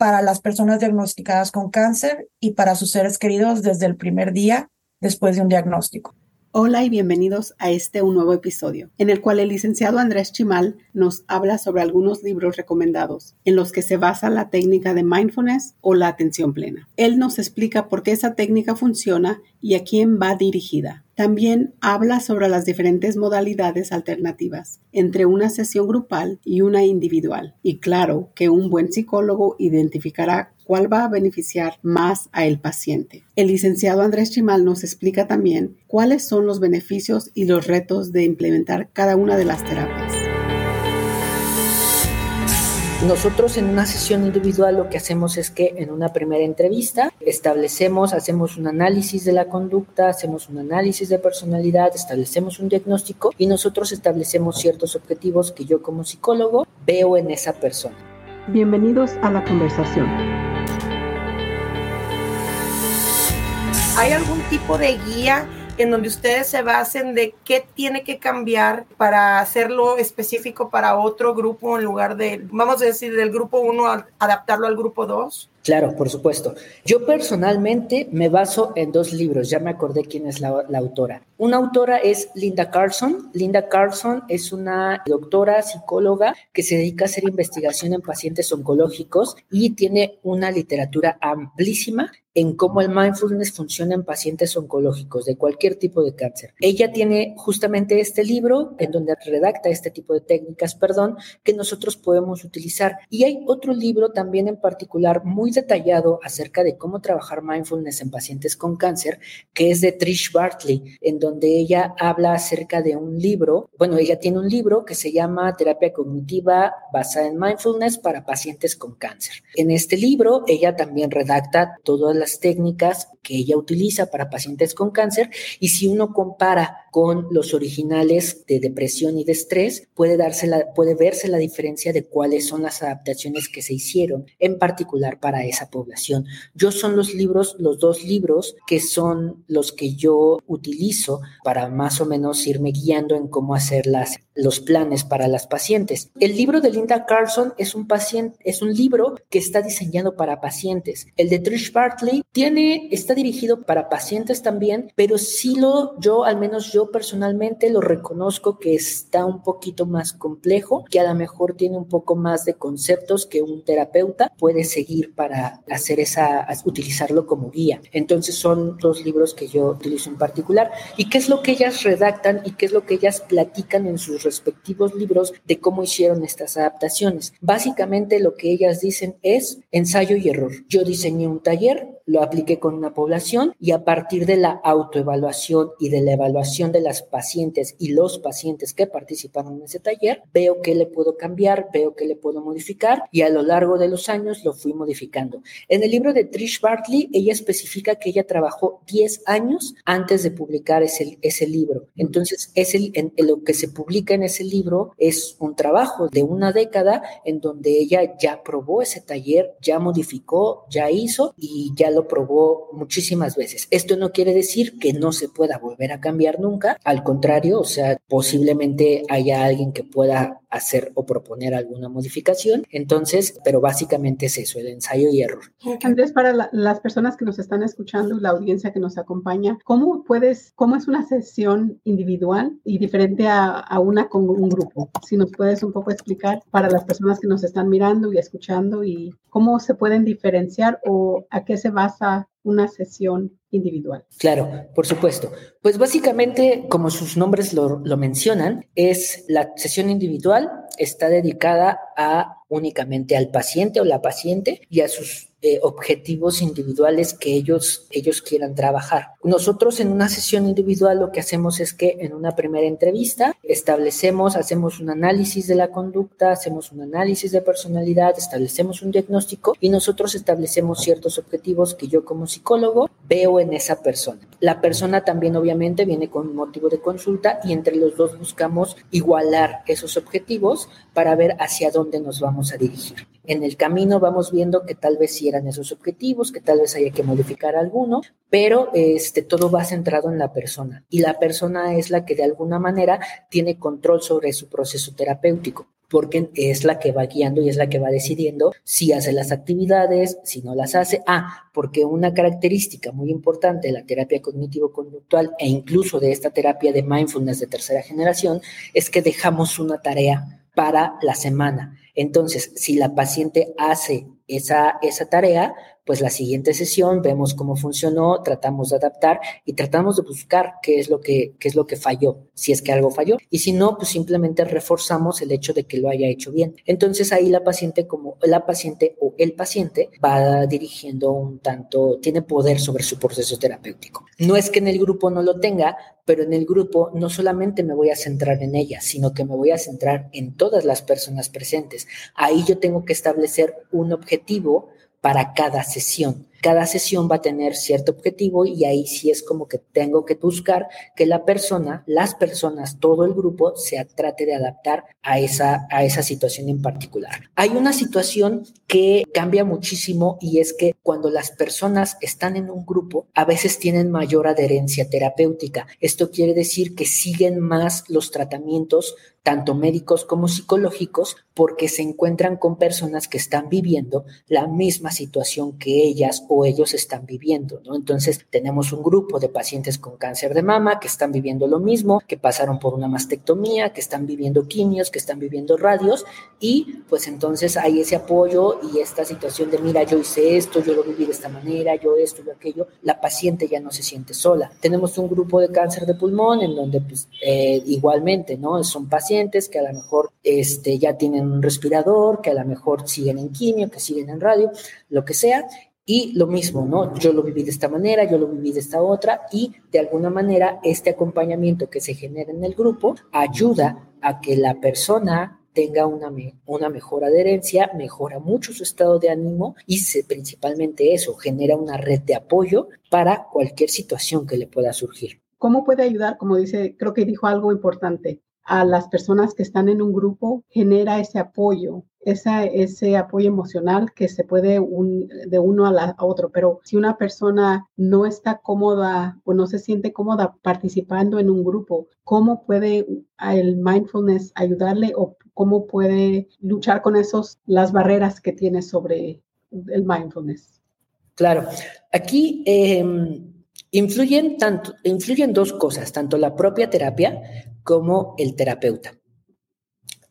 para las personas diagnosticadas con cáncer y para sus seres queridos desde el primer día después de un diagnóstico. Hola y bienvenidos a este un nuevo episodio, en el cual el licenciado Andrés Chimal nos habla sobre algunos libros recomendados, en los que se basa la técnica de mindfulness o la atención plena. Él nos explica por qué esa técnica funciona y a quién va dirigida. También habla sobre las diferentes modalidades alternativas entre una sesión grupal y una individual. Y claro que un buen psicólogo identificará cuál va a beneficiar más a el paciente. El licenciado Andrés Chimal nos explica también cuáles son los beneficios y los retos de implementar cada una de las terapias. Nosotros en una sesión individual lo que hacemos es que en una primera entrevista establecemos, hacemos un análisis de la conducta, hacemos un análisis de personalidad, establecemos un diagnóstico y nosotros establecemos ciertos objetivos que yo como psicólogo veo en esa persona. Bienvenidos a la conversación. ¿Hay algún tipo de guía en donde ustedes se basen de qué tiene que cambiar para hacerlo específico para otro grupo en lugar de, vamos a decir, del grupo 1 adaptarlo al grupo 2? Claro, por supuesto. Yo personalmente me baso en dos libros, ya me acordé quién es la, autora. Una autora es Linda Carlson. Linda Carlson es una doctora psicóloga que se dedica a hacer investigación en pacientes oncológicos y tiene una literatura amplísima en cómo el mindfulness funciona en pacientes oncológicos de cualquier tipo de cáncer. Ella tiene justamente este libro en donde redacta este tipo de técnicas, perdón, que nosotros podemos utilizar. Y hay otro libro también en particular muy detallado acerca de cómo trabajar mindfulness en pacientes con cáncer, que es de Trish Bartley, en donde ella habla acerca de un libro, bueno, ella tiene un libro que se llama Terapia Cognitiva basada en mindfulness para pacientes con cáncer. En este libro, ella también redacta todas las técnicas que ella utiliza para pacientes con cáncer y si uno compara con los originales de depresión y de estrés, puede, darse la, puede verse la diferencia de cuáles son las adaptaciones que se hicieron, en particular para esa población. Yo son los libros, los dos libros que son los que yo utilizo para más o menos irme guiando en cómo hacer las, los planes para las pacientes. El libro de Linda Carlson es un paciente, es un libro que está diseñado para pacientes. El de Trish Bartley tiene, está dirigido para pacientes también, pero sí lo, yo al menos yo personalmente lo reconozco que está un poquito más complejo, que a lo mejor tiene un poco más de conceptos que un terapeuta puede seguir para hacer esa, utilizarlo como guía. Entonces son dos libros que yo utilizo en particular. ¿Y qué es lo que ellas redactan y qué es lo que ellas platican en sus respectivos libros de cómo hicieron estas adaptaciones? Básicamente lo que ellas dicen es ensayo y error. Yo diseñé un taller, lo apliqué con una población y a partir de la autoevaluación y de la evaluación de las pacientes y los pacientes que participaron en ese taller, veo qué le puedo cambiar, veo qué le puedo modificar y a lo largo de los años lo fui modificando en el libro de Trish Bartley, ella especifica que ella trabajó 10 años antes de publicar ese, ese libro. Entonces, es lo que se publica en ese libro es un trabajo de una década en donde ella ya probó ese taller, ya modificó, ya hizo y ya lo probó muchísimas veces. Esto no quiere decir que no se pueda volver a cambiar nunca, al contrario, o sea, posiblemente haya alguien que pueda hacer o proponer alguna modificación. Entonces, pero básicamente es eso, el ensayo y error. Andrés, para las personas que nos están escuchando y la audiencia que nos acompaña, ¿cómo puedes, cómo es una sesión individual y diferente a, a una con un grupo? Si nos puedes un poco explicar para las personas que nos están mirando y escuchando y cómo se pueden diferenciar o a qué se basa una sesión individual. Claro, por supuesto. Pues básicamente, como sus nombres lo, lo, mencionan, es la sesión individual, está dedicada a únicamente al paciente o la paciente y a sus eh, objetivos individuales que ellos, ellos quieran trabajar. Nosotros en una sesión individual lo que hacemos es que en una primera entrevista establecemos, hacemos un análisis de la conducta, hacemos un análisis de personalidad, establecemos un diagnóstico y nosotros establecemos ciertos objetivos que yo como psicólogo veo en esa persona. La persona también obviamente viene con un motivo de consulta y entre los dos buscamos igualar esos objetivos para ver hacia dónde nos vamos a dirigir. En el camino vamos viendo que tal vez sí eran esos objetivos, que tal vez haya que modificar alguno, pero este, todo va centrado en la persona y la persona es la que de alguna manera tiene control sobre su proceso terapéutico porque es la que va guiando y es la que va decidiendo si hace las actividades, si no las hace. Ah, porque una característica muy importante de la terapia cognitivo-conductual e incluso de esta terapia de mindfulness de tercera generación es que dejamos una tarea para la semana. Entonces, si la paciente hace esa, esa tarea, pues la siguiente sesión vemos cómo funcionó, tratamos de adaptar y tratamos de buscar qué es lo que, qué es lo que falló, si es que algo falló. Y si no, pues simplemente reforzamos el hecho de que lo haya hecho bien. Entonces ahí la paciente como la paciente o el paciente va dirigiendo un tanto, tiene poder sobre su proceso terapéutico. No es que en el grupo no lo tenga, pero en el grupo no solamente me voy a centrar en ella, sino que me voy a centrar en todas las personas presentes. Ahí yo tengo que establecer un objetivo para cada sesión. Cada sesión va a tener cierto objetivo y ahí sí es como que tengo que buscar que la persona, las personas, todo el grupo se trate de adaptar a esa, a esa situación en particular. Hay una situación que cambia muchísimo y es que cuando las personas están en un grupo, a veces tienen mayor adherencia terapéutica. Esto quiere decir que siguen más los tratamientos tanto médicos como psicológicos, porque se encuentran con personas que están viviendo la misma situación que ellas o ellos están viviendo, ¿no? Entonces, tenemos un grupo de pacientes con cáncer de mama que están viviendo lo mismo, que pasaron por una mastectomía, que están viviendo quimios, que están viviendo radios, y pues entonces hay ese apoyo y esta situación de, mira, yo hice esto, yo lo viví de esta manera, yo esto, yo aquello, la paciente ya no se siente sola. Tenemos un grupo de cáncer de pulmón en donde, pues, eh, igualmente, ¿no? Son pacientes que a lo mejor este, ya tienen un respirador, que a lo mejor siguen en quimio, que siguen en radio, lo que sea, y lo mismo, ¿no? Yo lo viví de esta manera, yo lo viví de esta otra y de alguna manera este acompañamiento que se genera en el grupo ayuda a que la persona tenga una, mejor adherencia, mejora mucho su estado de ánimo y se, principalmente eso, genera una red de apoyo para cualquier situación que le pueda surgir. ¿Cómo puede ayudar? Como dice, creo que dijo algo importante, a las personas que están en un grupo, genera ese apoyo esa, ese apoyo emocional que se puede de uno a, la, otro. Pero si una persona no está cómoda o no se siente cómoda participando en un grupo, ¿cómo puede el mindfulness ayudarle o cómo puede luchar con esos, las barreras que tiene sobre el mindfulness? Claro, aquí em, influyen, tanto, influyen dos cosas, tanto la propia terapia como el terapeuta.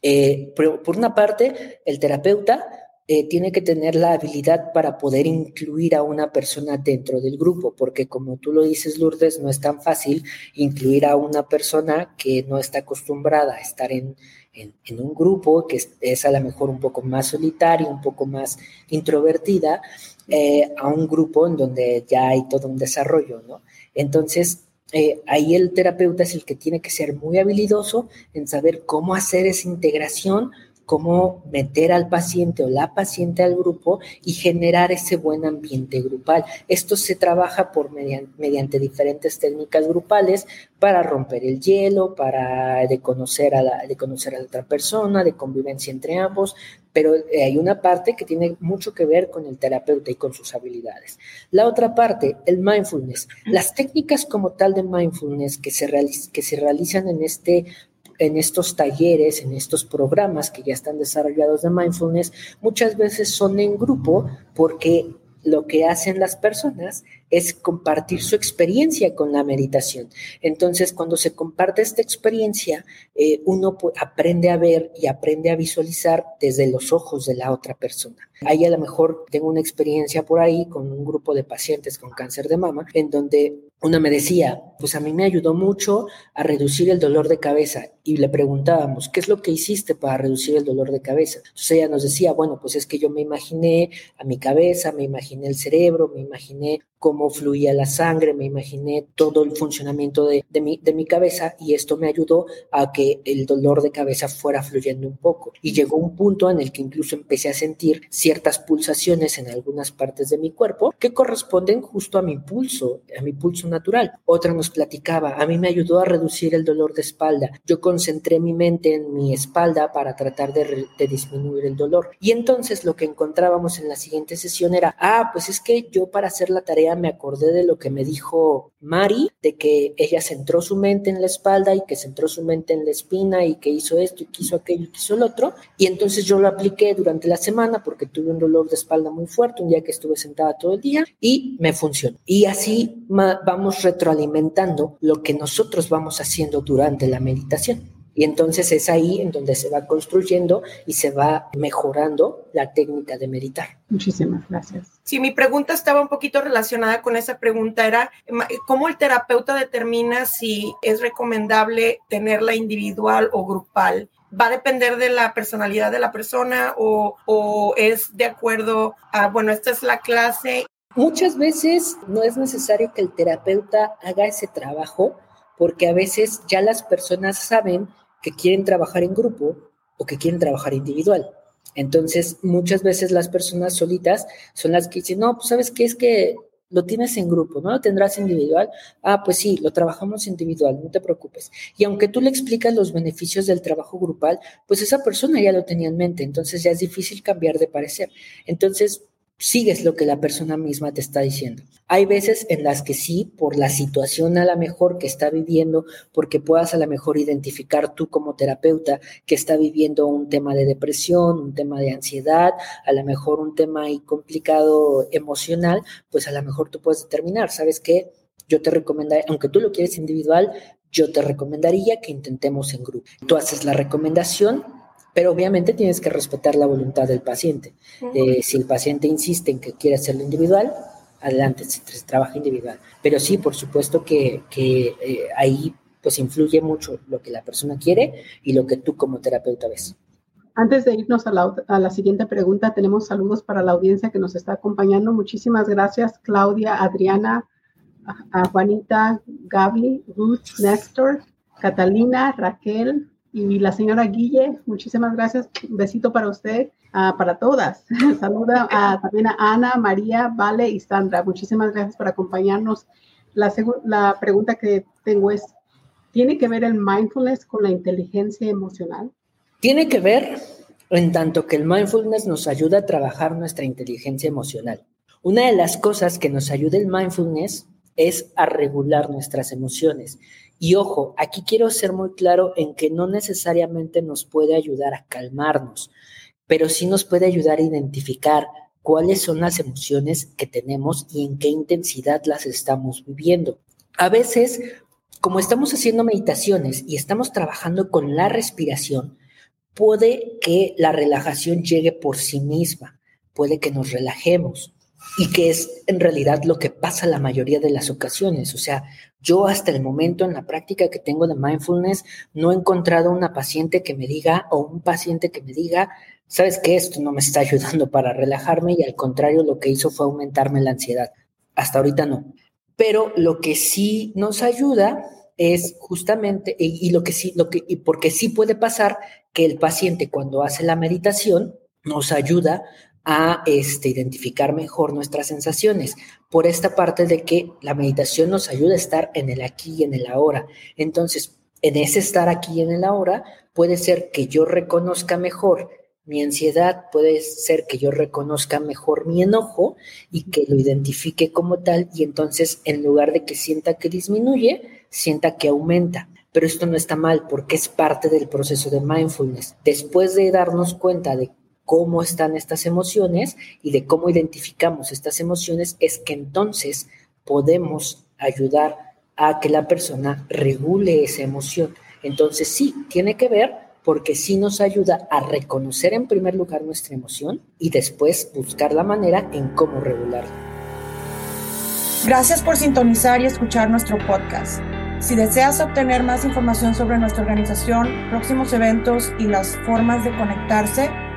Eh, por una parte, el terapeuta eh, tiene que tener la habilidad para poder incluir a una persona dentro del grupo, porque como tú lo dices, Lourdes, no es tan fácil incluir a una persona que no está acostumbrada a estar en, un grupo, que es, a lo mejor un poco más solitario, un poco más introvertida, eh, a un grupo en donde ya hay todo un desarrollo, ¿no? Entonces, eh, ahí el terapeuta es el que tiene que ser muy habilidoso en saber cómo hacer esa integración, cómo meter al paciente o la paciente al grupo y generar ese buen ambiente grupal. Esto se trabaja por mediante, diferentes técnicas grupales para romper el hielo, para conocer a la, conocer a la otra persona, de convivencia entre ambos, pero eh, hay una parte que tiene mucho que ver con el terapeuta y con sus habilidades. La otra parte, el mindfulness. Las técnicas como tal de mindfulness que se, que se realizan en, este, en estos talleres, en estos programas que ya están desarrollados de mindfulness, muchas veces son en grupo porque lo que hacen las personas es compartir su experiencia con la meditación. Entonces, cuando se comparte esta experiencia, eh, uno aprende a ver y aprende a visualizar desde los ojos de la otra persona. Ahí a lo mejor tengo una experiencia por ahí con un grupo de pacientes con cáncer de mama, en donde una me decía, pues a mí me ayudó mucho a reducir el dolor de cabeza y le preguntábamos, ¿qué es lo que hiciste para reducir el dolor de cabeza? Entonces ella nos decía, bueno, pues es que yo me imaginé a mi cabeza, me imaginé el cerebro, me imaginé cómo fluía la sangre, me imaginé todo el funcionamiento de, mi, de mi cabeza y esto me ayudó a que el dolor de cabeza fuera fluyendo un poco. Y llegó un punto en el que incluso empecé a sentir ciertas pulsaciones en algunas partes de mi cuerpo que corresponden justo a mi pulso, a mi pulso natural. Otra nos platicaba, a mí me ayudó a reducir el dolor de espalda. Yo concentré mi mente en mi espalda para tratar de, de disminuir el dolor. Y entonces lo que encontrábamos en la siguiente sesión era, ah, pues es que yo para hacer la tarea me acordé de lo que me dijo Mari, de que ella centró su mente en la espalda y que centró su mente en la espina y que hizo esto y que hizo aquello y que el otro. Y entonces yo lo apliqué durante la semana porque tuve un dolor de espalda muy fuerte un día que estuve sentada todo el día y me funcionó. Y así vamos retroalimentando lo que nosotros vamos haciendo durante la meditación. Y entonces es ahí en donde se va construyendo y se va mejorando la técnica de meditar. Muchísimas gracias. Sí, mi pregunta estaba un poquito relacionada con esa pregunta, era cómo el terapeuta determina si es recomendable tenerla individual o grupal. ¿Va a depender de la personalidad de la persona o, o es de acuerdo a, bueno, esta es la clase? Muchas veces no es necesario que el terapeuta haga ese trabajo porque a veces ya las personas saben que quieren trabajar en grupo o que quieren trabajar individual. Entonces, muchas veces las personas solitas son las que dicen, no, pues sabes qué es que lo tienes en grupo, ¿no? Lo tendrás individual. Ah, pues sí, lo trabajamos individual, no te preocupes. Y aunque tú le explicas los beneficios del trabajo grupal, pues esa persona ya lo tenía en mente, entonces ya es difícil cambiar de parecer. Entonces, sigues lo que la persona misma te está diciendo. Hay veces en las que sí, por la situación a la mejor que está viviendo, porque puedas a la mejor identificar tú como terapeuta que está viviendo un tema de depresión, un tema de ansiedad, a lo mejor un tema ahí complicado emocional, pues a lo mejor tú puedes determinar, ¿sabes qué? Yo te recomendaría, aunque tú lo quieres individual, yo te recomendaría que intentemos en grupo. Tú haces la recomendación, pero obviamente tienes que respetar la voluntad del paciente. Eh, si el paciente insiste en que quiere hacerlo individual, adelante, se, trabaja individual. Pero sí, por supuesto que, eh, ahí pues influye mucho lo que la persona quiere y lo que tú como terapeuta ves. Antes de irnos a la, a la, siguiente pregunta, tenemos saludos para la audiencia que nos está acompañando. Muchísimas gracias, Claudia, Adriana, a Juanita, Gaby, Ruth, Néstor, Catalina, Raquel, y la señora Guille, muchísimas gracias. Un besito para usted, uh, para todas. Saluda a, también a Ana, María, Vale y Sandra. Muchísimas gracias por acompañarnos. La, la pregunta que tengo es, ¿tiene que ver el mindfulness con la inteligencia emocional? Tiene que ver en tanto que el mindfulness nos ayuda a trabajar nuestra inteligencia emocional. Una de las cosas que nos ayuda el mindfulness es a regular nuestras emociones. Y ojo, aquí quiero ser muy claro en que no necesariamente nos puede ayudar a calmarnos, pero sí nos puede ayudar a identificar cuáles son las emociones que tenemos y en qué intensidad las estamos viviendo. A veces, como estamos haciendo meditaciones y estamos trabajando con la respiración, puede que la relajación llegue por sí misma, puede que nos relajemos y que es en realidad lo que pasa la mayoría de las ocasiones. O sea, yo hasta el momento en la práctica que tengo de mindfulness no he encontrado una paciente que me diga o un paciente que me diga, sabes que esto no me está ayudando para relajarme y al contrario lo que hizo fue aumentarme la ansiedad. Hasta ahorita no. Pero lo que sí nos ayuda es justamente, y, lo que sí, lo que, y porque sí puede pasar que el paciente cuando hace la meditación nos ayuda a este, identificar mejor nuestras sensaciones, por esta parte de que la meditación nos ayuda a estar en el aquí y en el ahora. Entonces, en ese estar aquí y en el ahora, puede ser que yo reconozca mejor mi ansiedad, puede ser que yo reconozca mejor mi enojo y que lo identifique como tal y entonces en lugar de que sienta que disminuye, sienta que aumenta. Pero esto no está mal porque es parte del proceso de mindfulness. Después de darnos cuenta de cómo están estas emociones y de cómo identificamos estas emociones, es que entonces podemos ayudar a que la persona regule esa emoción. Entonces sí, tiene que ver porque sí nos ayuda a reconocer en primer lugar nuestra emoción y después buscar la manera en cómo regularla. Gracias por sintonizar y escuchar nuestro podcast. Si deseas obtener más información sobre nuestra organización, próximos eventos y las formas de conectarse,